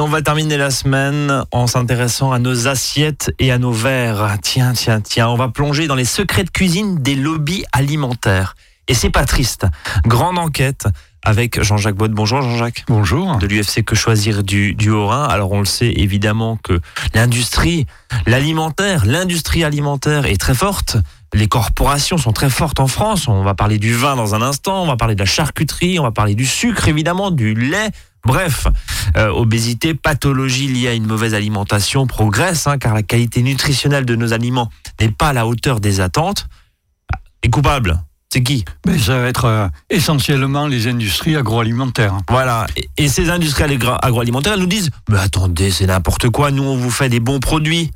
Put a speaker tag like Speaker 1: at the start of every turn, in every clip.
Speaker 1: Et on va terminer la semaine en s'intéressant à nos assiettes et à nos verres. Tiens, tiens, tiens, on va plonger dans les secrets de cuisine des lobbies alimentaires. Et c'est pas triste. Grande enquête avec Jean-Jacques Bott. Bonjour Jean-Jacques.
Speaker 2: Bonjour.
Speaker 1: De l'UFC Que Choisir du, du Haut-Rhin. Alors on le sait évidemment que l'industrie, l'alimentaire, l'industrie alimentaire est très forte. Les corporations sont très fortes en France. On va parler du vin dans un instant, on va parler de la charcuterie, on va parler du sucre évidemment, du lait. Bref, euh, obésité, pathologie liée à une mauvaise alimentation progresse, hein, car la qualité nutritionnelle de nos aliments n'est pas à la hauteur des attentes. Les coupables, c'est qui?
Speaker 2: Mais ça va être euh, essentiellement les industries agroalimentaires.
Speaker 1: Voilà. Et, et ces industries agroalimentaires, elles nous disent Mais attendez, c'est n'importe quoi, nous on vous fait des bons produits.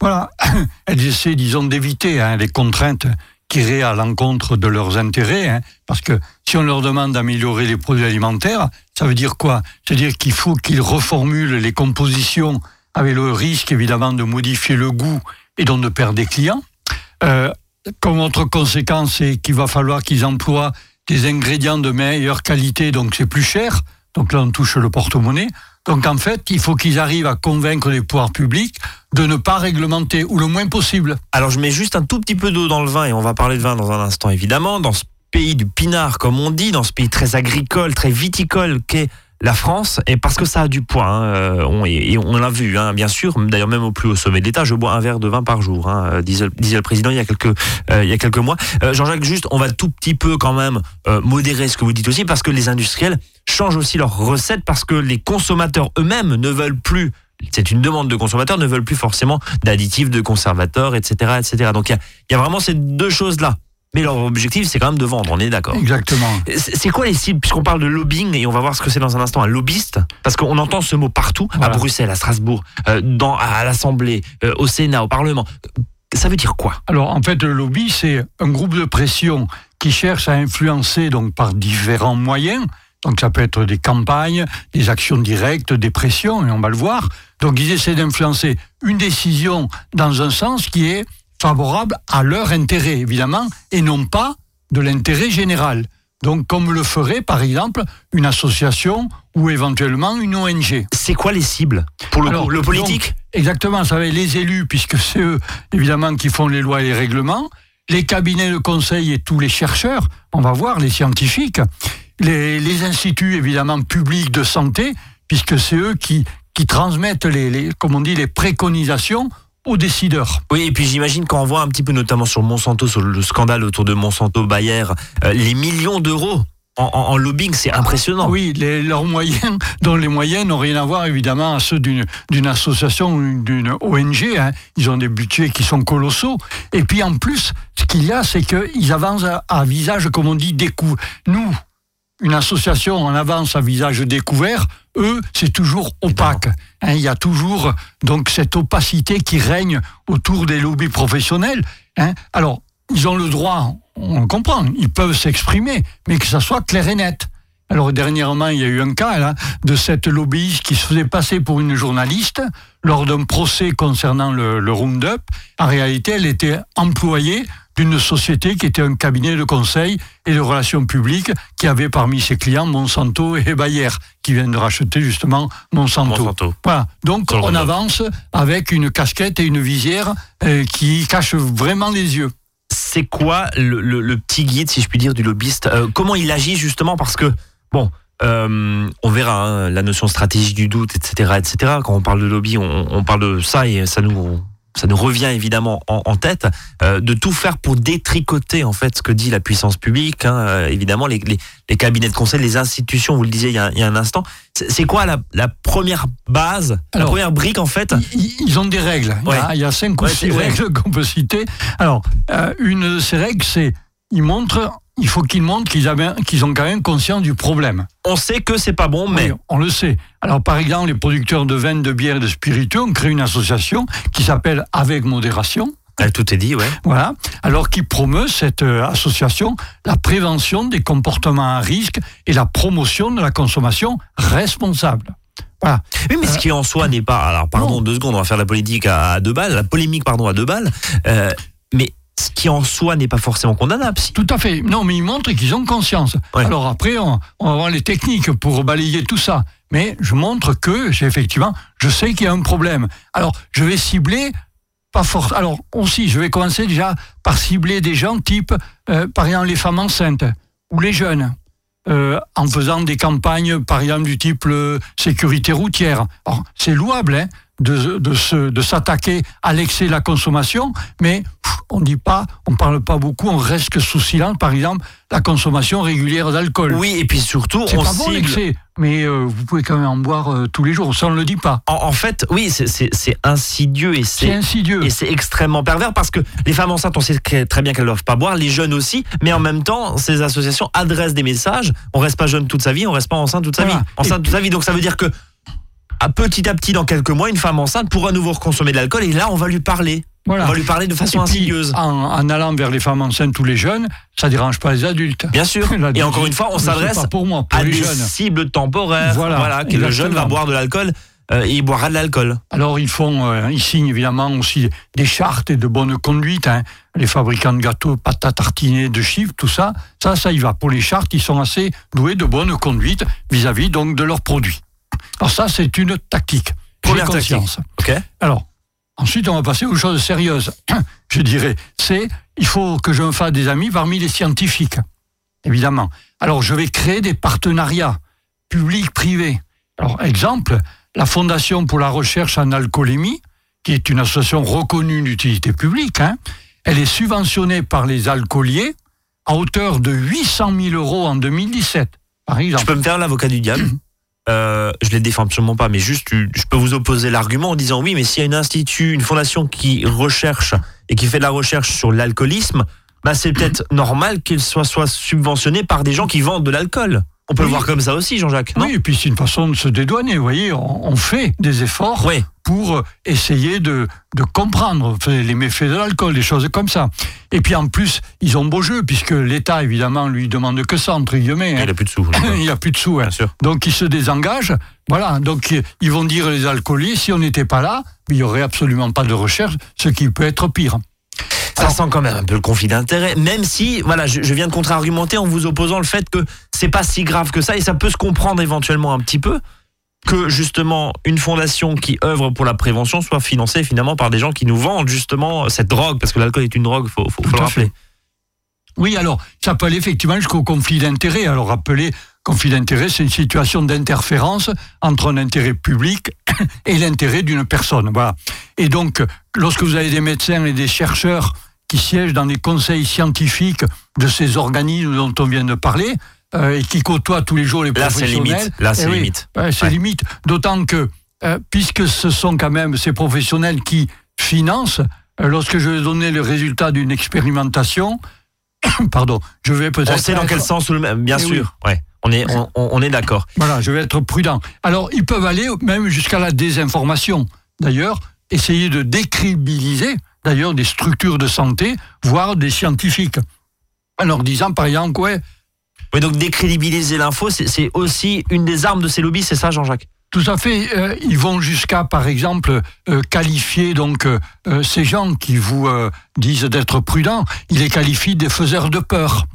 Speaker 2: Voilà, elles essaient, disons, d'éviter hein, les contraintes qui iraient à l'encontre de leurs intérêts, hein, parce que si on leur demande d'améliorer les produits alimentaires, ça veut dire quoi? C'est-à-dire qu'il faut qu'ils reformulent les compositions avec le risque, évidemment, de modifier le goût et donc de perdre des clients. Euh, comme autre conséquence, c'est qu'il va falloir qu'ils emploient des ingrédients de meilleure qualité, donc c'est plus cher. Donc là, on touche le porte-monnaie. Donc en fait, il faut qu'ils arrivent à convaincre les pouvoirs publics de ne pas réglementer, ou le moins possible.
Speaker 1: Alors je mets juste un tout petit peu d'eau dans le vin, et on va parler de vin dans un instant évidemment, dans ce pays du pinard, comme on dit, dans ce pays très agricole, très viticole qu'est la France, et parce que ça a du poids, hein, euh, on, et, on l'a vu, hein, bien sûr, d'ailleurs même au plus haut sommet de l'État, je bois un verre de vin par jour, hein, disait, disait le président il y a quelques, euh, mois. Euh, Jean-Jacques, juste, on va tout petit peu quand même euh, modérer ce que vous dites aussi, parce que les industriels changent aussi leurs recettes, parce que les consommateurs eux-mêmes ne veulent plus c'est une demande de consommateurs, ne veulent plus forcément d'additifs, de conservateurs, etc. etc. Donc il y a vraiment ces deux choses-là. Mais leur objectif, c'est quand même de vendre, on est d'accord.
Speaker 2: Exactement.
Speaker 1: C'est quoi les cibles? Puisqu'on parle de lobbying, et on va voir ce que c'est dans un instant, un lobbyiste, parce qu'on entend ce mot partout, à. Bruxelles, à Strasbourg, euh, dans, à l'Assemblée, euh, au Sénat, au Parlement. Ça veut dire quoi?
Speaker 2: Alors en fait, le lobby, c'est un groupe de pression qui cherche à influencer donc par différents moyens. Donc ça peut être des campagnes, des actions directes, des pressions, et on va le voir. Donc ils essaient d'influencer une décision dans un sens qui est favorable à leur intérêt, évidemment, et non pas de l'intérêt général. Donc comme le ferait par exemple une association ou éventuellement une ONG.
Speaker 1: C'est quoi les cibles Pour le,
Speaker 2: Alors,
Speaker 1: le politique?
Speaker 2: donc, Exactement, ça va être les élus, puisque c'est eux, évidemment, qui font les lois et les règlements, les cabinets de conseil et tous les chercheurs, on va voir, les scientifiques, les, les instituts, évidemment, publics de santé, puisque c'est eux qui, qui transmettent, les, les, comme on dit, les préconisations aux décideurs.
Speaker 1: Oui, et puis j'imagine quand on voit un petit peu, notamment sur Monsanto, sur le scandale autour de Monsanto Bayer, euh, les millions d'euros en, en- en lobbying, c'est impressionnant.
Speaker 2: Oui, les- leurs moyens, dont les moyens n'ont rien à voir évidemment à ceux d'une d'une association ou d'une ONG. hein. Ils ont des budgets qui sont colossaux. Et puis en plus, ce qu'il y a, c'est qu'ils avancent à, à visage, comme on dit, découvert. Nous, une association, on avance à visage découvert. Eux, c'est toujours opaque. Hein, Il y a toujours donc cette opacité qui règne autour des lobbies professionnels. hein. Alors, ils ont le droit, on comprend, ils peuvent s'exprimer, mais que ça soit clair et net. Alors dernièrement, il y a eu un cas là, de cette lobbyiste qui se faisait passer pour une journaliste lors d'un procès concernant le, le Roundup. En réalité, elle était employée d'une société qui était un cabinet de conseil et de relations publiques qui avait parmi ses clients Monsanto et Bayer, qui viennent de racheter justement Monsanto.
Speaker 1: Monsanto.
Speaker 2: Voilà. Donc on avance avec une casquette et une visière euh, qui cachent vraiment les yeux.
Speaker 1: c'est quoi le, le- le petit guide, si je puis dire, du lobbyiste Euh, Comment il agit justement Parce que, bon, euh, on verra hein, la notion stratégie du doute, etc., etc. Quand on parle de lobby, on, on parle de ça et ça nous, ça nous revient évidemment en, en tête, euh, de tout faire pour détricoter en fait ce que dit la puissance publique. hein. Euh, évidemment, les, les, les cabinets de conseil, les institutions, vous le disiez il y a, il y a un instant. C'est quoi la, la première base, la première brique en fait?
Speaker 2: Ils ils ont des règles. Il y a-
Speaker 1: Ouais.
Speaker 2: Il, y a, cinq ou six règles qu'on peut citer. Alors, euh, une de ces règles, c'est ils montrent, il faut qu'ils montrent qu'ils ont quand même conscience du problème.
Speaker 1: On sait que c'est pas bon, mais
Speaker 2: Oui, on le sait. Alors, par exemple, les producteurs de vin, de bière et de spiritueux ont créé une association qui s'appelle Avec modération.
Speaker 1: Euh, tout est dit, ouais.
Speaker 2: Voilà. Alors qui promeut cette euh, association la prévention des comportements à risque et la promotion de la consommation responsable. Voilà.
Speaker 1: Oui, mais ce qui en soi n'est pas. Alors, pardon,
Speaker 2: Non.
Speaker 1: deux secondes, on va faire la politique à, à deux balles, la polémique, pardon, à deux balles. Euh, mais ce qui en soi n'est pas forcément condamnable. Si.
Speaker 2: Tout à fait. Non, mais ils montrent qu'ils ont conscience.
Speaker 1: Ouais.
Speaker 2: Alors après, on, on va voir les techniques pour balayer tout ça. mais je montre que, effectivement, je sais qu'il y a un problème. Alors, je vais cibler, pas force. Alors, aussi, je vais commencer déjà par cibler des gens type, euh, par exemple, les femmes enceintes ou les jeunes. Euh, en faisant des campagnes, par exemple, du type euh, sécurité routière. Alors, c'est louable, hein, de, de, se, de s'attaquer à l'excès de la consommation, mais pff, on dit pas, on parle pas beaucoup, on reste sous silence, par exemple, la consommation régulière d'alcool.
Speaker 1: Oui, et puis surtout,
Speaker 2: C'est
Speaker 1: on
Speaker 2: pas bon
Speaker 1: cible-
Speaker 2: l'excès, mais euh, vous pouvez quand même en boire euh, tous les jours, ça on ne le dit pas.
Speaker 1: En, en fait, oui, c'est- c'est c'est insidieux et
Speaker 2: C'est
Speaker 1: c'est
Speaker 2: insidieux.
Speaker 1: et c'est extrêmement pervers parce que les femmes enceintes, on sait très bien qu'elles ne doivent pas boire, les jeunes aussi, mais en même temps, ces associations adressent des messages. On reste pas jeune toute sa vie, on reste pas enceinte toute sa
Speaker 2: Voilà.
Speaker 1: vie. Enceinte toute sa vie, donc ça veut dire que à petit à petit, dans quelques mois, une femme enceinte pourra à nouveau consommer de l'alcool et là, on va lui parler.
Speaker 2: Voilà.
Speaker 1: On va lui parler de façon
Speaker 2: puis,
Speaker 1: insidieuse.
Speaker 2: En, en allant vers les femmes enceintes ou les jeunes, ça dérange pas les adultes.
Speaker 1: Bien sûr. Et encore une fois, on s'adresse
Speaker 2: pour moi, pour
Speaker 1: à
Speaker 2: les
Speaker 1: des
Speaker 2: jeunes.
Speaker 1: cibles temporaires.
Speaker 2: Voilà,
Speaker 1: Voilà, que le jeune va boire de l'alcool euh, et il boira de l'alcool.
Speaker 2: Alors ils font, euh, ils signent évidemment aussi des chartes et de bonne conduite. hein. Les fabricants de gâteaux, pâtes à tartiner, de chiffres, tout ça, ça, ça y va. Pour les chartes, ils sont assez doués de bonne conduite vis-à-vis donc de leurs produits. Alors ça, c'est une tactique. J'ai
Speaker 1: Première tactique.
Speaker 2: conscience.
Speaker 1: Ok.
Speaker 2: Alors, ensuite, on va passer aux choses sérieuses. Je dirais, c'est, il faut que je me fasse des amis parmi les scientifiques, évidemment. Alors, je vais créer des partenariats publics-privés. Alors, exemple, la Fondation pour la recherche en alcoolémie, qui est une association reconnue d'utilité publique, hein, elle est subventionnée par les alcooliers à hauteur de 800 000 euros en 2017, par
Speaker 1: Je
Speaker 2: exemple.
Speaker 1: peux me faire l'avocat du diable? Euh, je les défends absolument pas, mais juste, je peux vous opposer l'argument en disant oui, mais s'il y a une institut, une fondation qui recherche et qui fait de la recherche sur l'alcoolisme, bah c'est peut-être normal qu'il soit, soit subventionné par des gens qui vendent de l'alcool. On peut le voir comme ça aussi, Jean-Jacques.
Speaker 2: Oui, et puis c'est une façon de se dédouaner, vous voyez, on, on fait des efforts
Speaker 1: Oui.
Speaker 2: pour euh, essayer de, de comprendre les méfaits de l'alcool, des choses comme ça. Et puis en plus, ils ont beau jeu, puisque l'État, évidemment, lui demande que ça, entre guillemets. hein.
Speaker 1: Il a plus de sous.
Speaker 2: Il n'y a plus de sous. hein.
Speaker 1: Bien sûr.
Speaker 2: Donc ils se désengagent. Voilà, donc ils vont dire les alcooliers, si on n'était pas là, il n'y aurait absolument pas de recherche, ce qui peut être pire.
Speaker 1: Ça sent quand même un peu le conflit d'intérêt, même si, voilà, je, je viens de contre-argumenter en vous opposant le fait que c'est pas si grave que ça et ça peut se comprendre éventuellement un petit peu que justement une fondation qui œuvre pour la prévention soit financée finalement par des gens qui nous vendent justement cette drogue parce que l'alcool est une drogue, faut, faut, faut le rappeler.
Speaker 2: Oui, alors, ça peut aller effectivement jusqu'au conflit d'intérêts. Alors, rappelez, conflit d'intérêts, c'est une situation d'interférence entre un intérêt public et l'intérêt d'une personne. Voilà. Et donc, lorsque vous avez des médecins et des chercheurs qui siègent dans des conseils scientifiques de ces organismes dont on vient de parler, euh, et qui côtoient tous les jours les
Speaker 1: Là, c'est
Speaker 2: professionnels.
Speaker 1: limite. Là,
Speaker 2: eh
Speaker 1: c'est
Speaker 2: oui,
Speaker 1: limite.
Speaker 2: ouais, c'est limite. D'autant que, euh, puisque ce sont quand même ces professionnels qui financent, euh, lorsque je vais donner le résultat d'une expérimentation, pardon, je vais peut-être.
Speaker 1: On sait dans quel sens, bien
Speaker 2: Eh
Speaker 1: sûr. Ouais. On est, on- on est d'accord.
Speaker 2: Voilà, je vais être prudent. Alors, ils peuvent aller même jusqu'à la désinformation. D'ailleurs, essayer de décribiliser, d'ailleurs, des structures de santé, voire des scientifiques. En leur disant, par exemple, ouais,
Speaker 1: Oui, donc décrédibiliser l'info, c'est aussi une des armes de ces lobbies, c'est ça, Jean-Jacques?
Speaker 2: Tout à fait. Euh, ils vont jusqu'à, par exemple, euh, qualifier donc euh, ces gens qui vous disent d'être prudents. Ils les qualifient des faiseurs de peur.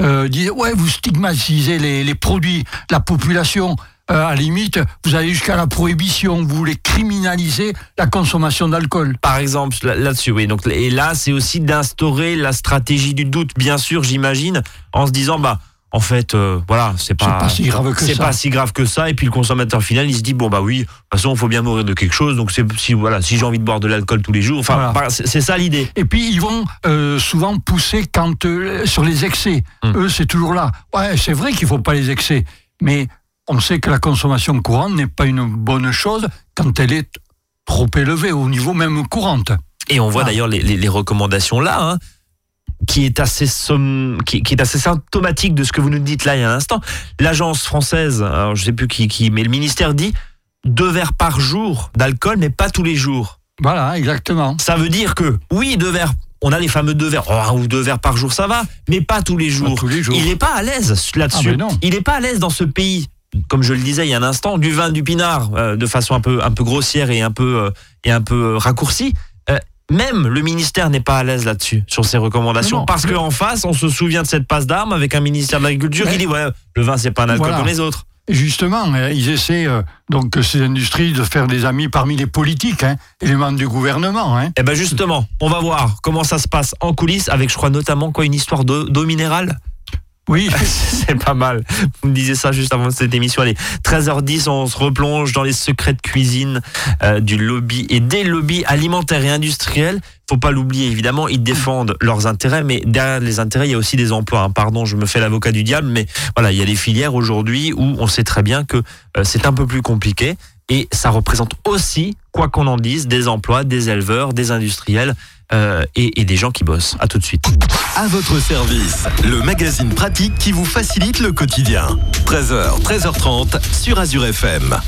Speaker 2: Euh, ils disent ouais, vous stigmatisez les, les produits, la population. Euh, à la limite, vous allez jusqu'à la prohibition. Vous voulez criminaliser la consommation d'alcool.
Speaker 1: Par exemple, là- là-dessus, oui. Donc, et là, c'est aussi d'instaurer la stratégie du doute, bien sûr, j'imagine, en se disant, bah, en fait, euh, voilà, c'est pas,
Speaker 2: pas si grave que
Speaker 1: c'est
Speaker 2: ça.
Speaker 1: pas si grave que ça. Et puis le consommateur final, il se dit, bon, bah oui, de toute façon, il faut bien mourir de quelque chose. Donc, c'est si voilà, si j'ai envie de boire de l'alcool tous les jours, enfin,
Speaker 2: Voilà.
Speaker 1: bah, c'est ça l'idée.
Speaker 2: Et puis ils vont euh, souvent pousser quand euh, sur les excès.
Speaker 1: Hmm.
Speaker 2: Eux, c'est toujours là. Ouais, c'est vrai qu'il faut pas les excès, mais on sait que la consommation courante n'est pas une bonne chose quand elle est trop élevée au niveau même courante.
Speaker 1: Et on voit
Speaker 2: Ah.
Speaker 1: d'ailleurs les, les- les recommandations là, hein, qui est assez qui, qui est assez symptomatique de ce que vous nous dites là il y a un instant. L'agence française, alors je sais plus qui, qui, mais le ministère dit deux verres par jour d'alcool, mais pas tous les jours.
Speaker 2: Voilà, exactement.
Speaker 1: Ça veut dire que oui, deux verres. On a les fameux deux verres, oh, un ou deux verres par jour, ça va, mais pas tous les jours.
Speaker 2: tous les jours.
Speaker 1: Il n'est pas à l'aise là-dessus.
Speaker 2: Ah.
Speaker 1: Il n'est pas à l'aise dans ce pays, comme je le disais il y a un instant, du vin du pinard, euh, de façon un peu, un peu grossière et un peu, euh, et un peu euh, raccourcie. Euh, même le ministère n'est pas à l'aise là-dessus, sur ces recommandations.
Speaker 2: Non,
Speaker 1: parce qu'en face, on se souvient de cette passe d'armes avec un ministère de l'Agriculture qui dit ouais, le vin, c'est pas un alcool
Speaker 2: Voilà.
Speaker 1: comme les autres.
Speaker 2: Et justement, euh, ils essaient, donc, ces industries, de faire des amis parmi les politiques hein, et les membres du gouvernement. Hein.
Speaker 1: Eh ben justement, on va voir comment ça se passe en coulisses avec, je crois, notamment quoi, une histoire d'eau minérale
Speaker 2: Oui,
Speaker 1: C'est pas mal. Vous me disiez ça juste avant cette émission. Allez, 13h10, on se replonge dans les secrets de cuisine euh, du lobby et des lobbies alimentaires et industriels. Faut pas l'oublier, évidemment, ils défendent leurs intérêts, mais derrière les intérêts, il y a aussi des emplois. hein. Pardon, je me fais l'avocat du diable, mais voilà, il y a des filières aujourd'hui où on sait très bien que euh, c'est un peu plus compliqué et ça représente aussi, quoi qu'on en dise, des emplois, des éleveurs, des industriels euh, et, des gens qui bossent. À tout de suite.
Speaker 3: À votre service, le magazine pratique qui vous facilite le quotidien. 13h, 13h30 sur Azure FM.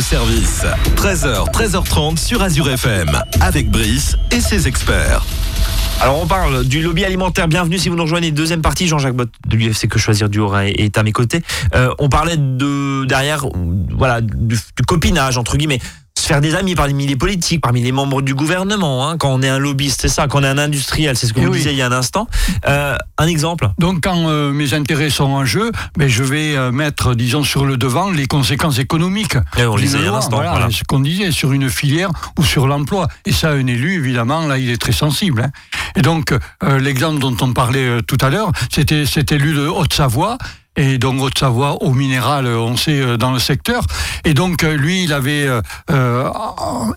Speaker 3: Service, 13h, 13h30 sur Azure FM, avec Brice et ses experts.
Speaker 1: Alors on parle du lobby alimentaire. Bienvenue si vous nous rejoignez. Deuxième partie, Jean-Jacques Bott de l'UFC Que Choisir du Haut-Rhin est à mes côtés. Euh, on parlait de derrière, voilà, du copinage entre guillemets. Se faire des amis parmi les politiques, parmi les membres du gouvernement. hein, quand on est un lobbyiste, c'est ça. Quand on est un industriel, c'est ce que
Speaker 2: Eh
Speaker 1: vous
Speaker 2: oui.
Speaker 1: disiez il y a un instant. Euh, un exemple?
Speaker 2: Donc quand euh, mes intérêts sont en jeu, ben, je vais euh, mettre, disons, sur le devant les conséquences économiques.
Speaker 1: Eh, on le
Speaker 2: d'une
Speaker 1: disait il y a un instant,
Speaker 2: Voilà,
Speaker 1: voilà.
Speaker 2: ce qu'on disait sur une filière ou sur l'emploi. Et ça, un élu, évidemment, là, il est très sensible. hein. Et donc, l'exemple dont on parlait tout à l'heure, c'était cet élu de Haute-Savoie. Et donc Haute-Savoie au minéral, euh, on sait, euh, dans le secteur. Et donc euh, lui, il avait euh,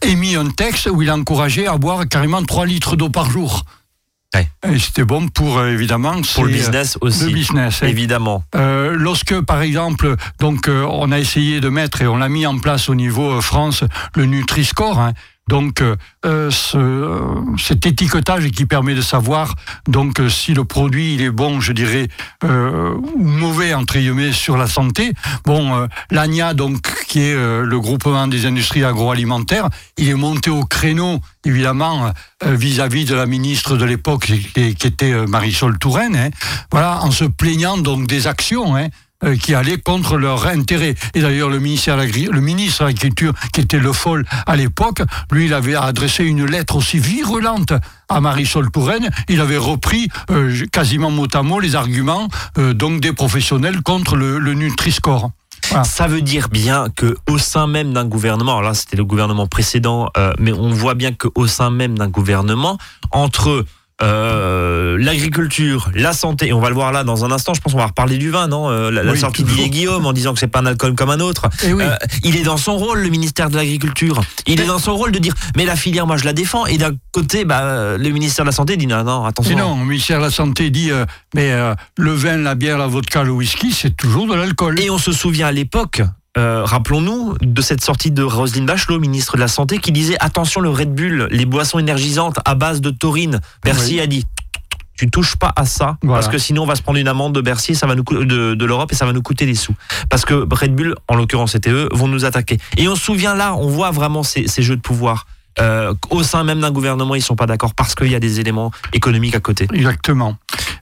Speaker 2: émis un texte où il encourageait à boire carrément 3 litres d'eau par jour.
Speaker 1: Ouais.
Speaker 2: Et c'était bon pour, évidemment,
Speaker 1: Pour le business aussi.
Speaker 2: le business. hein.
Speaker 1: Évidemment.
Speaker 2: Euh, lorsque, par exemple, donc on a essayé de mettre et on l'a mis en place au niveau France le Nutri-Score. hein. Donc euh, euh, euh, cet étiquetage qui permet de savoir donc euh, si le produit il est bon, je dirais, ou mauvais entre guillemets sur la santé. Bon, l'ANIA donc qui est le groupement des industries agroalimentaires, il est monté au créneau évidemment vis-à-vis de la ministre de l'époque qui, qui était Marisol Touraine. hein. voilà, en se plaignant donc des actions. hein, qui allaient contre leur intérêt. Et d'ailleurs, le, le ministre de l'Agriculture, qui était Le Foll à l'époque, lui, il avait adressé une lettre aussi virulente à Marisol Touraine. Il avait repris euh, quasiment mot à mot les arguments euh, donc des professionnels contre le, le Nutri-Score.
Speaker 1: Ça veut dire bien que au sein même d'un gouvernement, alors là c'était le gouvernement précédent, euh, mais on voit bien qu'au sein même d'un gouvernement, entre euh, l'agriculture, la santé, et on va le voir là dans un instant, je pense qu'on va reparler du vin, non Euh, La, la
Speaker 2: Oui,
Speaker 1: sortie d'Yves Guillaume en disant que c'est pas un alcool comme un autre.
Speaker 2: Eh oui.
Speaker 1: Euh, il est dans son rôle, le ministère de l'Agriculture. Il est dans son rôle de dire, mais la filière, moi je la défends. Et d'un côté, bah, le ministère de la Santé dit, non, non, attention.
Speaker 2: Et non, le ministère de la Santé dit mais le vin, la bière, la vodka, le whisky, c'est toujours de l'alcool.
Speaker 1: Et on se souvient à l'époque, euh, rappelons-nous, de cette sortie de Roselyne Bachelot, ministre de la Santé, qui disait attention le Red Bull, les boissons énergisantes à base de taurine. Bercy
Speaker 2: Oui.
Speaker 1: a dit tu touches pas à ça
Speaker 2: Voilà.
Speaker 1: parce que sinon on va se prendre une amende de Bercy, ça va nous de, de l'Europe et ça va nous coûter des sous. Parce que Red Bull, en l'occurrence c'était eux, vont nous attaquer. Et on se souvient là, on voit vraiment ces, ces jeux de pouvoir. Euh, au sein même d'un gouvernement, ils sont pas d'accord parce qu'il y a des éléments économiques à côté.
Speaker 2: Exactement.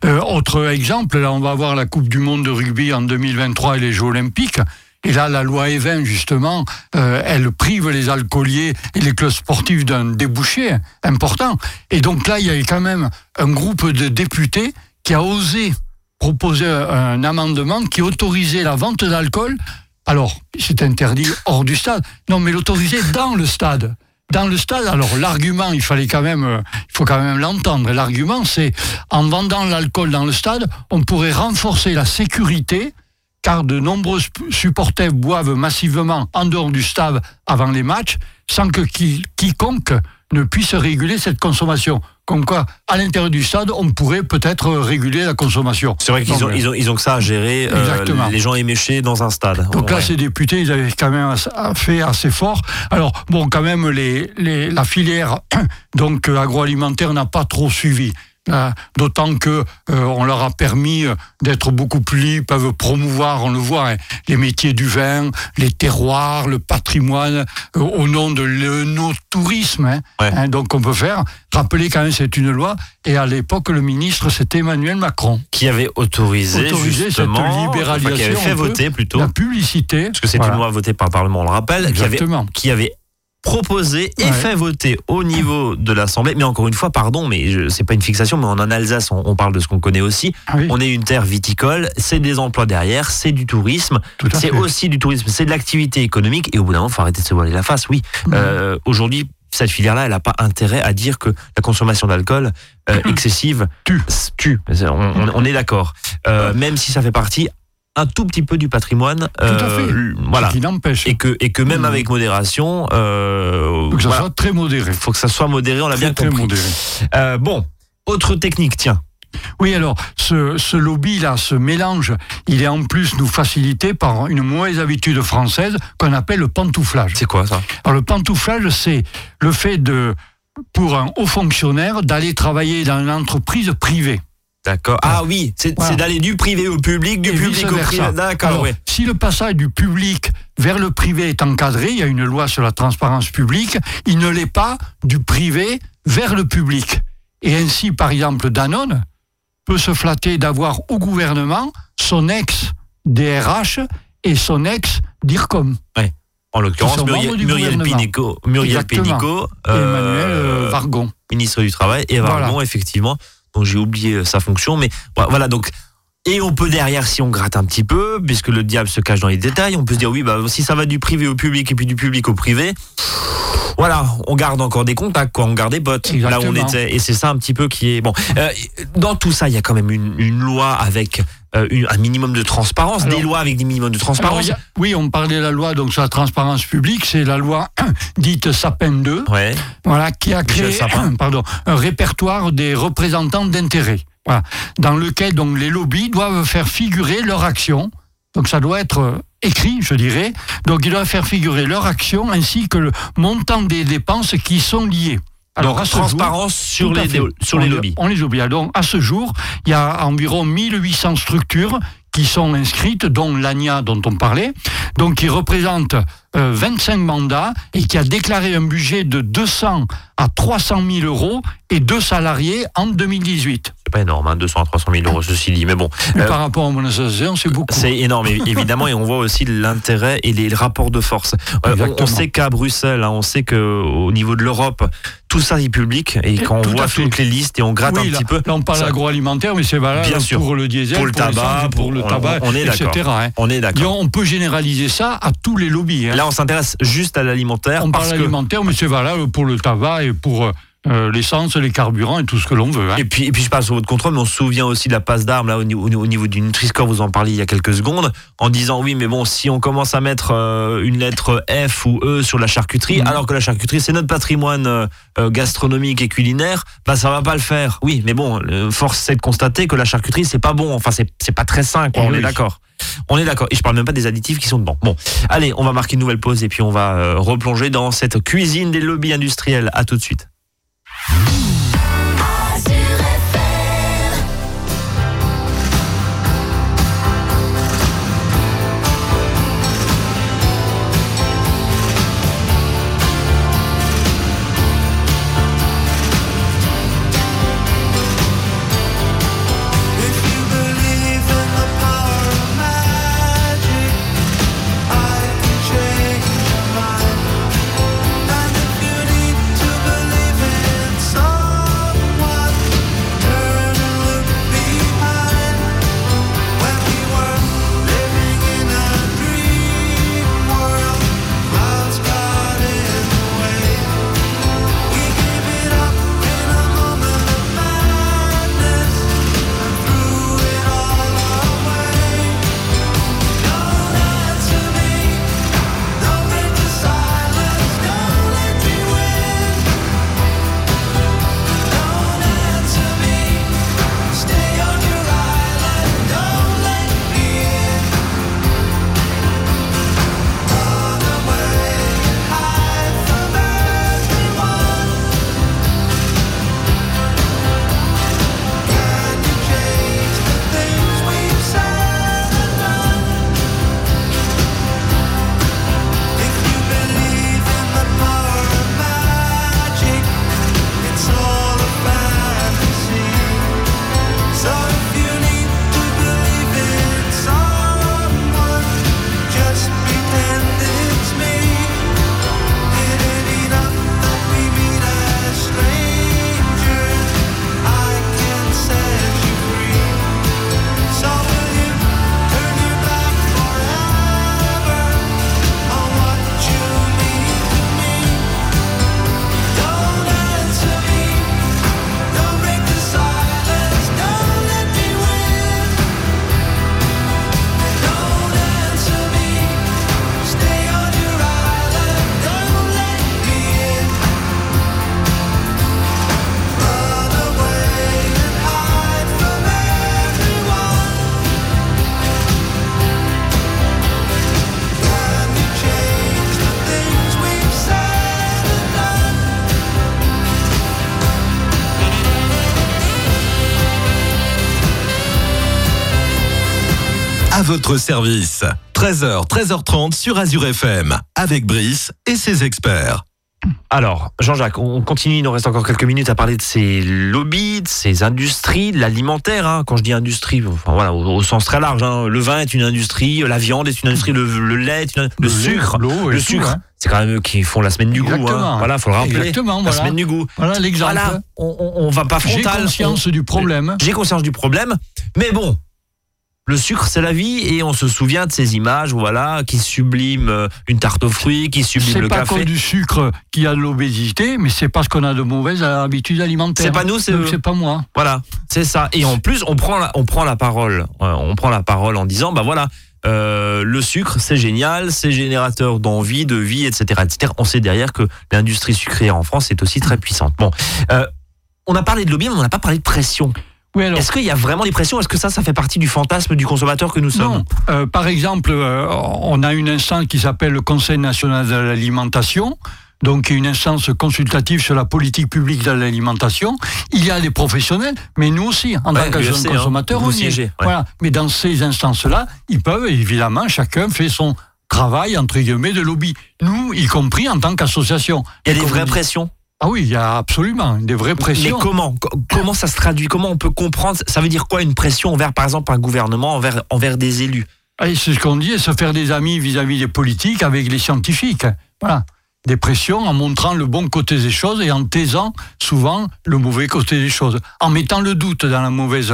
Speaker 2: Euh, autre exemple, là, on va avoir la Coupe du Monde de rugby en 2023 et les Jeux Olympiques. Et là, la loi Evin, justement, euh, elle prive les alcooliers et les clubs sportifs d'un débouché important. Et donc là, il y a quand même un groupe de députés qui a osé proposer un amendement qui autorisait la vente d'alcool. Alors, c'est interdit hors du stade. Non, mais l'autoriser dans le stade. Dans le stade, alors l'argument, il fallait quand même, euh, il faut quand même l'entendre. L'argument, c'est en vendant l'alcool dans le stade, on pourrait renforcer la sécurité, car de nombreux supporters boivent massivement en dehors du stade avant les matchs, sans que qui- quiconque ne puisse réguler cette consommation. Comme quoi, à l'intérieur du stade, on pourrait peut-être réguler la consommation.
Speaker 1: C'est vrai qu'ils ont,
Speaker 2: Donc,
Speaker 1: ils ont, ils ont que ça à gérer, euh,
Speaker 2: Exactement.
Speaker 1: les gens éméchés dans un stade.
Speaker 2: donc là,
Speaker 1: Ouais.
Speaker 2: ces députés, ils avaient quand même fait assez fort. Alors, bon, quand même, les, les- la filière donc euh, agroalimentaire n'a pas trop suivi. Euh, D'autant que euh, on leur a permis euh, d'être beaucoup plus libres, peuvent promouvoir, on le voit, hein, les métiers du vin, les terroirs, le patrimoine, euh, au nom de l'œnotourisme. Hein,
Speaker 1: Ouais.
Speaker 2: Hein, donc on peut faire. Rappeler quand même, c'est une loi. Et à l'époque, le ministre, c'était Emmanuel Macron.
Speaker 1: qui avait autorisé,
Speaker 2: Autorisé cette
Speaker 1: justement,
Speaker 2: libéralisation,
Speaker 1: enfin, qui avait fait voter plutôt,
Speaker 2: La publicité.
Speaker 1: parce que c'est
Speaker 2: voilà.
Speaker 1: une loi votée par le Parlement, on le rappelle, qui avait,
Speaker 2: Exactement.
Speaker 1: qui avait proposé et
Speaker 2: Ouais.
Speaker 1: fait voter au niveau de l'Assemblée. Mais encore une fois, pardon, mais c'est pas une fixation, mais en Alsace, on, on parle de ce qu'on connaît aussi.
Speaker 2: Ah oui,
Speaker 1: On est une terre viticole, c'est des emplois derrière, c'est du tourisme, c'est aussi du tourisme, c'est de l'activité économique. Et au bout d'un moment, faut arrêter de se voiler la face. Oui,
Speaker 2: Mhm.
Speaker 1: Euh, aujourd'hui, cette filière-là, elle n'a pas intérêt à dire que la consommation d'alcool euh, excessive
Speaker 2: Tue.
Speaker 1: tue. On, on- on est d'accord. Euh, même si ça fait partie un tout petit peu du patrimoine.
Speaker 2: à fait.
Speaker 1: l- Voilà.
Speaker 2: Qui n'empêche
Speaker 1: Et que, et que même
Speaker 2: Mhm.
Speaker 1: avec modération, euh,
Speaker 2: que ça
Speaker 1: voilà,
Speaker 2: soit très modéré.
Speaker 1: faut que ça soit modéré, on l'a bien
Speaker 2: Très, très
Speaker 1: compris.
Speaker 2: modéré.
Speaker 1: Euh, bon, autre technique, tiens.
Speaker 2: Oui, alors, ce, ce lobby-là, ce mélange, il est en plus nous facilité par une mauvaise habitude française qu'on appelle le pantouflage.
Speaker 1: C'est quoi ça?
Speaker 2: Alors, le pantouflage, c'est le fait de, pour un haut fonctionnaire, d'aller travailler dans une entreprise privée.
Speaker 1: D'accord. Ah oui, c'est
Speaker 2: Voilà.
Speaker 1: d'aller du privé au public, du
Speaker 2: Et
Speaker 1: public au privé. D'accord, ouais.
Speaker 2: Si le passage du public vers le privé est encadré, il y a une loi sur la transparence publique, il ne l'est pas du privé vers le public. Et ainsi, par exemple, Danone peut se flatter d'avoir au gouvernement son ex-DRH et son ex-DIRCOM.
Speaker 4: En l'occurrence, Muriel, Muriel. Pinico, Muriel. Pénicaud, euh,
Speaker 2: Emmanuel euh, Vargon.
Speaker 4: ministre du Travail, et
Speaker 2: Voilà.
Speaker 4: Vargon, effectivement. Donc j'ai oublié euh, sa fonction, mais voilà, donc. Et on peut derrière, si on gratte un petit peu, puisque le diable se cache dans les détails, on peut se dire oui, bah si ça va du privé au public et puis du public au privé, voilà, on garde encore des contacts, quoi, on garde des potes là où on était, et c'est ça un petit peu qui est bon. Euh, dans tout ça, il y a quand même une, une loi avec euh, une- un minimum de transparence,
Speaker 2: Alors-
Speaker 4: des lois avec des minimums de transparence.
Speaker 2: a- oui, on parlait de la loi donc sur la transparence publique, c'est la loi dite Sapin 2,
Speaker 4: Ouais.
Speaker 2: voilà, qui a créé pardon, un répertoire des représentants d'intérêt, voilà, dans lequel donc les lobbies doivent faire figurer leur action. Donc ça doit être euh, écrit, je dirais. Donc ils doivent faire figurer leur action ainsi que le montant des dépenses qui sont liées.
Speaker 4: Donc
Speaker 2: ce jour-
Speaker 4: transparence sur les,
Speaker 2: fait.
Speaker 4: sur
Speaker 2: on
Speaker 4: les lobbies.
Speaker 2: On les oublie. Donc, à ce jour, il y a environ 1800 structures qui sont inscrites, dont l'ANIA dont on parlait, donc qui représente euh, 25 mandats et qui a déclaré un budget de 200 à 300 000 euros et deux salariés en 2018.
Speaker 4: C'est pas énorme, hein, 200 à 300 000 euros, ceci dit. Mais bon,
Speaker 2: Mais
Speaker 4: Euh,
Speaker 2: par rapport à mon association, c'est beaucoup.
Speaker 4: c'est énorme, évi- évidemment, et on voit aussi l'intérêt et les rapports de force. Euh, on- sait qu'à Bruxelles, hein, on sait qu'au niveau de l'Europe, tout ça est public, et quand on
Speaker 2: Tout
Speaker 4: voit toutes les listes et on gratte
Speaker 2: oui,
Speaker 4: un
Speaker 2: là,
Speaker 4: petit peu.
Speaker 2: là, on parle
Speaker 4: ça-
Speaker 2: agroalimentaire, mais c'est valable
Speaker 4: Bien sûr.
Speaker 2: pour le diesel,
Speaker 4: Pour le tabac,
Speaker 2: pour, le tabac,
Speaker 4: on- on est
Speaker 2: etc. hein.
Speaker 4: On est d'accord.
Speaker 2: on peut généraliser ça à tous les lobbies. hein.
Speaker 4: Là, on s'intéresse juste à l'alimentaire.
Speaker 2: On
Speaker 4: parce
Speaker 2: parle
Speaker 4: que-
Speaker 2: alimentaire, mais c'est valable pour le tabac et pour euh, l'essence, les carburants et tout ce que l'on veut. hein.
Speaker 4: Et puis, et puis je passe sur votre contrôle, mais on se souvient aussi de la passe d'armes là au, niveau- au niveau du Nutri-Score, vous en parliez il y a quelques secondes, en disant oui, mais bon, si on commence à mettre euh, une lettre F ou E sur la charcuterie,
Speaker 2: Mhm.
Speaker 4: alors que la charcuterie c'est notre patrimoine euh, euh, gastronomique et culinaire, bah ça va pas le faire. Oui, mais bon, euh, force c'est de constater que la charcuterie c'est pas bon, enfin c'est c'est pas très sain, quoi.
Speaker 2: Eh
Speaker 4: on est d'accord. On est d'accord. Et je parle même pas des additifs qui sont dedans. Bon, allez, on va marquer une nouvelle pause et puis on va euh, replonger dans cette cuisine des lobbies industriels. À tout de suite.
Speaker 5: Votre service. 13h, 13h30 sur Azure FM. Avec Brice et ses experts.
Speaker 1: Alors, Jean-Jacques, on continue, il nous reste encore quelques minutes à parler de ces lobbies, de ces industries, de l'alimentaire. hein. Quand je dis industrie, enfin, voilà, au, au sens très large, hein. le vin est une industrie, la viande est une industrie, le, le lait est une le, sucre,
Speaker 2: l'eau
Speaker 1: le
Speaker 2: tout,
Speaker 1: sucre,
Speaker 2: hein.
Speaker 1: c'est quand même eux qui font la semaine du goût. Hein.
Speaker 2: Exactement.
Speaker 1: Voilà, faut le rappeler.
Speaker 2: Exactement,
Speaker 1: La
Speaker 2: voilà.
Speaker 1: semaine du goût.
Speaker 2: Voilà l'exemple.
Speaker 1: Voilà, on, on, on va pas
Speaker 2: J'ai
Speaker 1: frontal.
Speaker 2: conscience du problème.
Speaker 1: J'ai conscience du problème, mais bon. Le sucre, c'est la vie, et on se souvient de ces images, voilà, qui subliment euh, une tarte aux fruits, qui subliment
Speaker 2: C'est
Speaker 1: le
Speaker 2: pas
Speaker 1: café.
Speaker 2: cause du sucre qui a de l'obésité, mais c'est parce qu'on a de mauvaises habitudes alimentaires.
Speaker 1: C'est pas nous, c'est.
Speaker 2: C'est pas moi.
Speaker 1: Voilà, c'est ça. Et en plus, on prend la, on prend la parole. Euh, On prend la parole en disant, bah voilà, euh, le sucre, c'est génial, c'est générateur d'envie, de vie, etc., etc. On sait derrière que l'industrie sucrière en France est aussi très puissante. Bon, euh, on a parlé de lobby, mais on n'a pas parlé de pression.
Speaker 2: Oui, alors.
Speaker 1: Est-ce qu'il y a vraiment des pressions? Est-ce que ça, ça fait partie du fantasme du consommateur que nous sommes?
Speaker 2: Non. Euh, par exemple, euh, on a une instance qui s'appelle le Conseil national de l'alimentation. Donc, une instance consultative sur la politique publique de l'alimentation. Il y a des professionnels, mais nous aussi, en
Speaker 1: Ouais,
Speaker 2: tant que
Speaker 1: hein,
Speaker 2: consommateurs,
Speaker 1: vous
Speaker 2: on y est.
Speaker 1: ouais.
Speaker 2: Voilà. Mais dans ces instances-là, ils peuvent, évidemment, chacun fait son travail, entre guillemets, de lobby. Nous, y compris en tant qu'association.
Speaker 1: Il y a des vraies pressions?
Speaker 2: Ah oui, il y a absolument des vraies
Speaker 1: Mais
Speaker 2: pressions.
Speaker 1: comment Co- Comment ça se traduit? Comment on peut comprendre? Ça veut dire quoi une pression envers, par exemple, un gouvernement, envers, envers des élus?
Speaker 2: Ah, C'est ce qu'on dit, se faire des amis vis-à-vis des politiques avec les scientifiques. Voilà. Des pressions en montrant le bon côté des choses et en taisant souvent le mauvais côté des choses. En mettant le doute dans la mauvaise,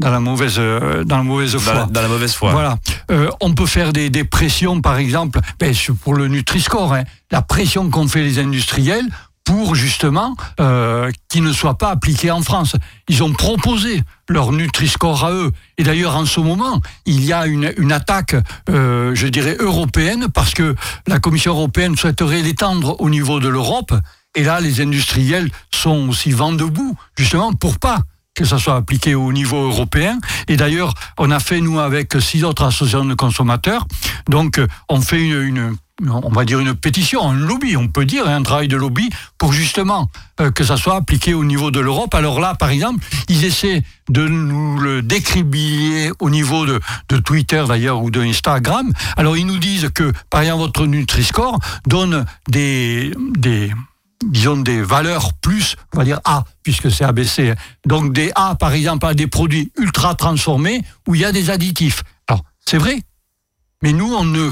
Speaker 2: dans la mauvaise, euh, dans la mauvaise
Speaker 1: dans
Speaker 2: foi.
Speaker 1: la, dans la mauvaise foi.
Speaker 2: Voilà. Euh, on peut faire des, des pressions, par exemple, ben, pour le Nutri-Score, hein, la pression qu'ont fait les industriels pour justement euh, qu'ils ne soient pas appliqués en France. Ils ont proposé leur Nutri-Score à eux. Et d'ailleurs, en ce moment, il y a une, une attaque, euh, je dirais, européenne, parce que la Commission européenne souhaiterait l'étendre au niveau de l'Europe. Et là, les industriels sont aussi vent debout, justement, pour pas que ça soit appliqué au niveau européen. Et d'ailleurs, on a fait, nous, avec six autres associations de consommateurs, donc on fait une, une- on va dire une pétition, un lobby, on peut dire, hein, un travail de lobby, pour justement euh, que ça soit appliqué au niveau de l'Europe. Alors là, par exemple, ils essaient de nous le décribiller au niveau de, de Twitter d'ailleurs ou de Instagram. Alors ils nous disent que, par exemple, votre Nutri-Score donne des... des des valeurs plus, on va dire A, puisque c'est ABC. hein. Donc des A, par exemple, à des produits ultra transformés où il y a des additifs. Alors, c'est vrai, mais nous, on ne,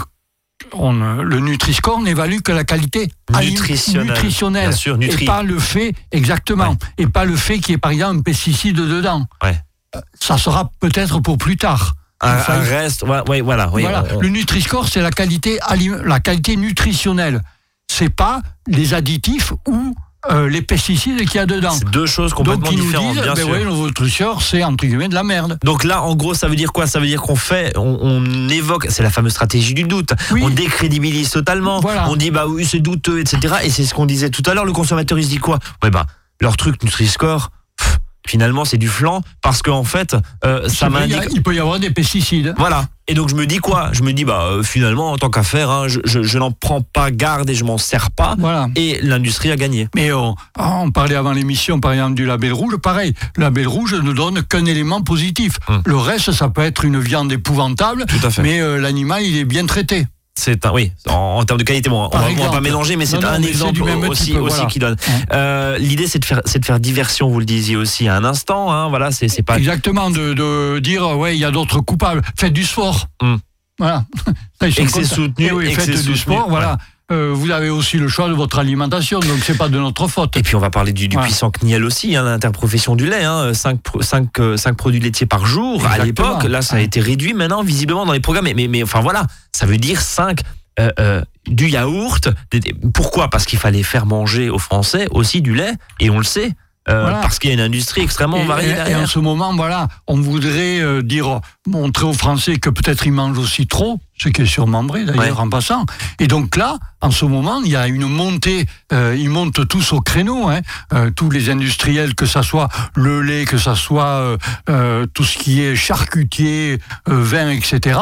Speaker 2: on le Nutri-Score n'évalue que la qualité
Speaker 1: Nutritionnelle.
Speaker 2: nutritionnelle
Speaker 1: Bien sûr, nutri.
Speaker 2: et pas le fait, exactement,
Speaker 1: Ouais.
Speaker 2: et pas le fait qu'il y ait, par exemple, un pesticide dedans.
Speaker 1: Ouais.
Speaker 2: Euh, Ça sera peut-être pour plus tard.
Speaker 1: Un,
Speaker 2: Enfin,
Speaker 1: un reste, ouais, ouais, voilà. oui,
Speaker 2: voilà.
Speaker 1: on- on-
Speaker 2: Le Nutri-Score, c'est la qualité, la qualité nutritionnelle. C'est pas les additifs ou euh, les pesticides qu'il y a dedans.
Speaker 1: c'est deux choses complètement
Speaker 2: Donc ils nous
Speaker 1: différentes,
Speaker 2: disent,
Speaker 1: bien
Speaker 2: ben
Speaker 1: sûr.
Speaker 2: ouais, votre score, c'est entre guillemets de la merde.
Speaker 1: Donc là, en gros, ça veut dire quoi? Ça veut dire qu'on fait, on, on évoque, c'est la fameuse stratégie du doute.
Speaker 2: Oui.
Speaker 1: On décrédibilise totalement.
Speaker 2: Voilà.
Speaker 1: On dit bah oui, c'est douteux, etc. Et c'est ce qu'on disait tout à l'heure. Le consommateur, il se dit quoi? Ouais bah leur truc Nutri-Score. pff, Finalement, c'est du flan parce qu'en fait, euh, ça m'indique.
Speaker 2: Il peut y avoir des pesticides.
Speaker 1: Voilà. Et donc je me dis quoi? Je me dis bah euh, finalement en tant qu'affaire, hein, je, je, je n'en prends pas garde et je m'en sers pas.
Speaker 2: Voilà.
Speaker 1: Et l'industrie a gagné.
Speaker 2: Mais on, on parlait avant l'émission, par exemple, du label rouge. Pareil, le label rouge ne donne qu'un élément positif.
Speaker 1: Hum.
Speaker 2: Le reste, ça peut être une viande épouvantable,
Speaker 1: Tout à fait.
Speaker 2: mais euh, l'animal, il est bien traité.
Speaker 1: C'est un oui en, en termes de qualité. Bon, on
Speaker 2: Par
Speaker 1: va, on va pas mélanger, mais c'est un
Speaker 2: mais
Speaker 1: exemple aussi, aussi
Speaker 2: voilà.
Speaker 1: qui donne. Euh, L'idée, c'est de faire, c'est de faire diversion. Vous le disiez aussi à un instant. Hein, voilà, c'est pas.
Speaker 2: Exactement, de, de dire, ouais, il y a d'autres coupables. Faites du sport.
Speaker 1: Hum.
Speaker 2: Voilà. Contents.
Speaker 1: soutenu,
Speaker 2: Eh oui, faites du
Speaker 1: soutenu,
Speaker 2: sport, voilà. Euh, vous avez aussi le choix de votre alimentation, donc c'est pas de notre faute.
Speaker 1: Et puis on va parler du, puissant CNIEL aussi, hein, l'interprofession du lait, hein, 5, produits laitiers par jour à l'époque. Là, ça a été réduit maintenant, visiblement, dans les programmes. Mais, mais, mais enfin voilà, ça veut dire 5 du yaourt. des- des- Pourquoi? Parce qu'il fallait faire manger aux Français aussi du lait, et on le sait, euh,
Speaker 2: Voilà.
Speaker 1: parce qu'il y a une industrie extrêmement
Speaker 2: Et,
Speaker 1: variée
Speaker 2: et- et
Speaker 1: derrière.
Speaker 2: en ce moment, voilà, on voudrait euh, dire, montrer aux Français que peut-être ils mangent aussi trop, ce qui est sûrement vrai d'ailleurs
Speaker 1: Ouais.
Speaker 2: en passant. Et donc là, en ce moment, il y a une montée, euh, ils montent tous au créneau, hein, euh, tous les industriels, que ça soit le lait, que ça soit euh, tout ce qui est charcutier, vin, etc.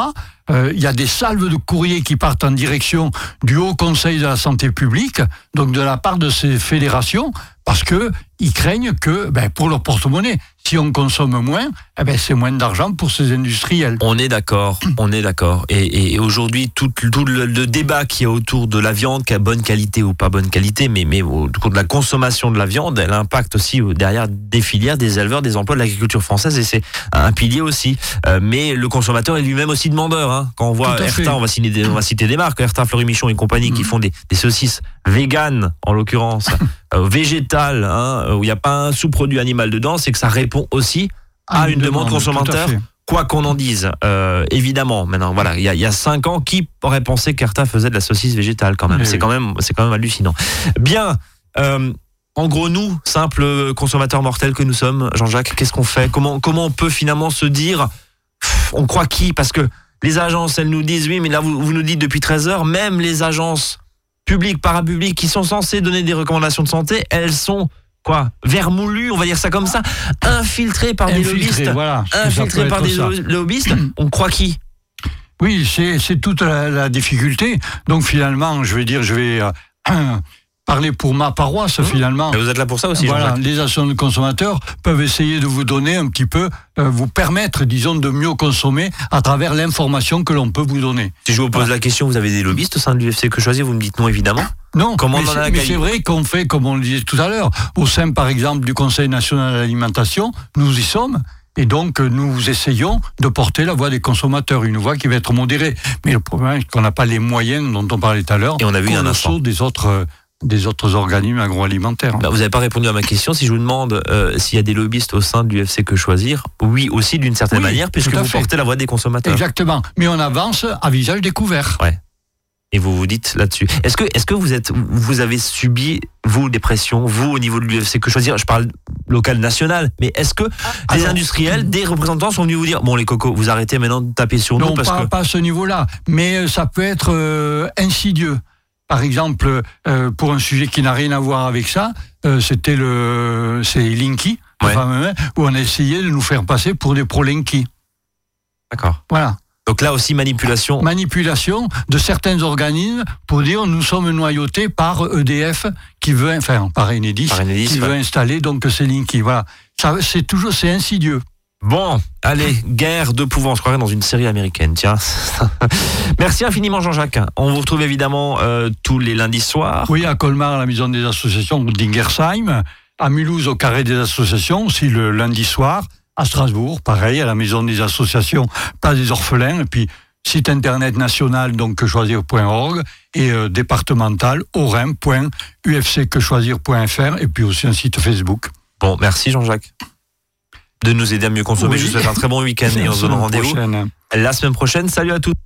Speaker 2: Il y a des salves de courriers qui partent en direction du Haut Conseil de la santé publique, donc de la part de ces fédérations, parce que ils craignent que, ben, pour leur porte-monnaie, si on consomme moins, eh ben, c'est moins d'argent pour ces industriels.
Speaker 1: On est d'accord, on est d'accord. Et, et aujourd'hui, tout, tout le, le débat qui est autour de la viande, qui a bonne qualité ou pas bonne qualité, mais, mais autour de la consommation de la viande, elle impacte aussi euh, derrière des filières, des éleveurs, des emplois de l'agriculture française, et c'est un pilier aussi. Euh, mais le consommateur est lui-même aussi demandeur. Hein. Quand on voit. Erta, on va, citer des, on va citer des marques, Erta, Fleury Michon et compagnie, qui
Speaker 2: Mhm.
Speaker 1: font des, des saucisses véganes, en l'occurrence, euh, végétales, hein, où il n'y a pas un sous-produit animal dedans, c'est que ça répond aussi à une demande consommateur quoi qu'on en dise, euh, évidemment, maintenant, voilà, il y a, il y a cinq ans, qui aurait pensé qu'Erta faisait de la saucisse végétale quand même?
Speaker 2: Oui,
Speaker 1: C'est
Speaker 2: oui.
Speaker 1: quand même, c'est quand même hallucinant. Bien. euh, en gros, nous, simples consommateurs mortels que nous sommes, Jean-Jacques, qu'est-ce qu'on fait? Comment comment on peut finalement se dire pff, On croit qui? Parce que les agences, elles nous disent oui, mais là, vous, vous nous dites depuis 13 heures, même les agences publiques, parapubliques, qui sont censées donner des recommandations de santé, elles sont quoi Vermoulues, on va dire ça comme ça, infiltrées par des
Speaker 2: Infiltré,
Speaker 1: lobbyistes
Speaker 2: voilà.
Speaker 1: infiltré par des
Speaker 2: ça.
Speaker 1: lobbyistes, on croit qui
Speaker 2: Oui, c'est toute la, la difficulté. Donc finalement, je vais dire, je vais euh, parler pour ma paroisse finalement.
Speaker 1: Mais Vous êtes là pour ça aussi,
Speaker 2: Voilà, les associations de consommateurs peuvent essayer de vous donner un petit peu, euh, vous permettre, disons, de mieux consommer à travers l'information que l'on peut vous donner.
Speaker 1: Si je vous pose la question, vous avez des lobbyistes au sein de l'UFC que choisir Vous me dites non, évidemment.
Speaker 2: Non, mais
Speaker 1: on
Speaker 2: c'est- mais
Speaker 1: gagné
Speaker 2: c'est vrai qu'on fait, comme on le disait tout à l'heure, au sein, par exemple, du Conseil national de l'alimentation, nous y sommes. Et donc, euh, nous essayons de porter la voix des consommateurs, une voix qui va être modérée. Mais le problème, c'est qu'on n'a pas les moyens dont on parlait tout à l'heure,
Speaker 1: Et on a vu un instant.
Speaker 2: des autres, euh, des autres organismes agroalimentaires.
Speaker 1: Bah, vous n'avez pas répondu à ma question. Si je vous demande euh, s'il y a des lobbyistes au sein de l'UFC que choisir, oui, aussi d'une certaine
Speaker 2: Oui,
Speaker 1: manière, puisque vous
Speaker 2: fait.
Speaker 1: portez la voix des consommateurs.
Speaker 2: Exactement. Mais on avance à visage découvert.
Speaker 1: Et vous vous dites là-dessus. Est-ce que, est-ce que vous êtes, vous avez subi vous des pressions, vous au niveau de l'UFC que choisir? Je parle local, national, mais est-ce que des
Speaker 2: alors-
Speaker 1: industriels, des représentants sont venus vous dire bon les cocos, vous arrêtez maintenant de taper sur nous
Speaker 2: Non,
Speaker 1: parce
Speaker 2: pas,
Speaker 1: que
Speaker 2: pas à ce niveau-là, mais euh, ça peut être euh, insidieux. Par exemple, euh, pour un sujet qui n'a rien à voir avec ça, euh, c'était le, c'est Linky,
Speaker 1: Ouais.
Speaker 2: fameux, où on a essayé de nous faire passer pour des pro-Linky.
Speaker 1: d'accord.
Speaker 2: Voilà.
Speaker 1: Donc là aussi manipulation.
Speaker 2: Manipulation de certains organismes pour dire nous sommes noyautés par EDF qui veut, enfin par Enedis,
Speaker 1: Par Enedis,
Speaker 2: qui
Speaker 1: ouais.
Speaker 2: veut installer donc ces Linky. Voilà. C'est toujours, c'est insidieux.
Speaker 1: Bon, allez, guerre de pouvoir, on se croirait dans une série américaine, tiens. Merci infiniment Jean-Jacques. On vous retrouve évidemment euh, tous les lundis soirs.
Speaker 2: Oui, à Colmar, à la maison des associations d'Ingersheim. À Mulhouse, au carré des associations, aussi le lundi soir. À Strasbourg, pareil, à la maison des associations, pas des orphelins. Et puis, site internet national, donc choisir.org, et euh, départemental, orem.ufcquechoisir.fr, et puis aussi un site Facebook.
Speaker 1: Bon, merci Jean-Jacques de nous aider à mieux consommer.
Speaker 2: Oui.
Speaker 1: Je vous souhaite un très bon week-end et on se donne rendez-vous la semaine prochaine. Salut à tous.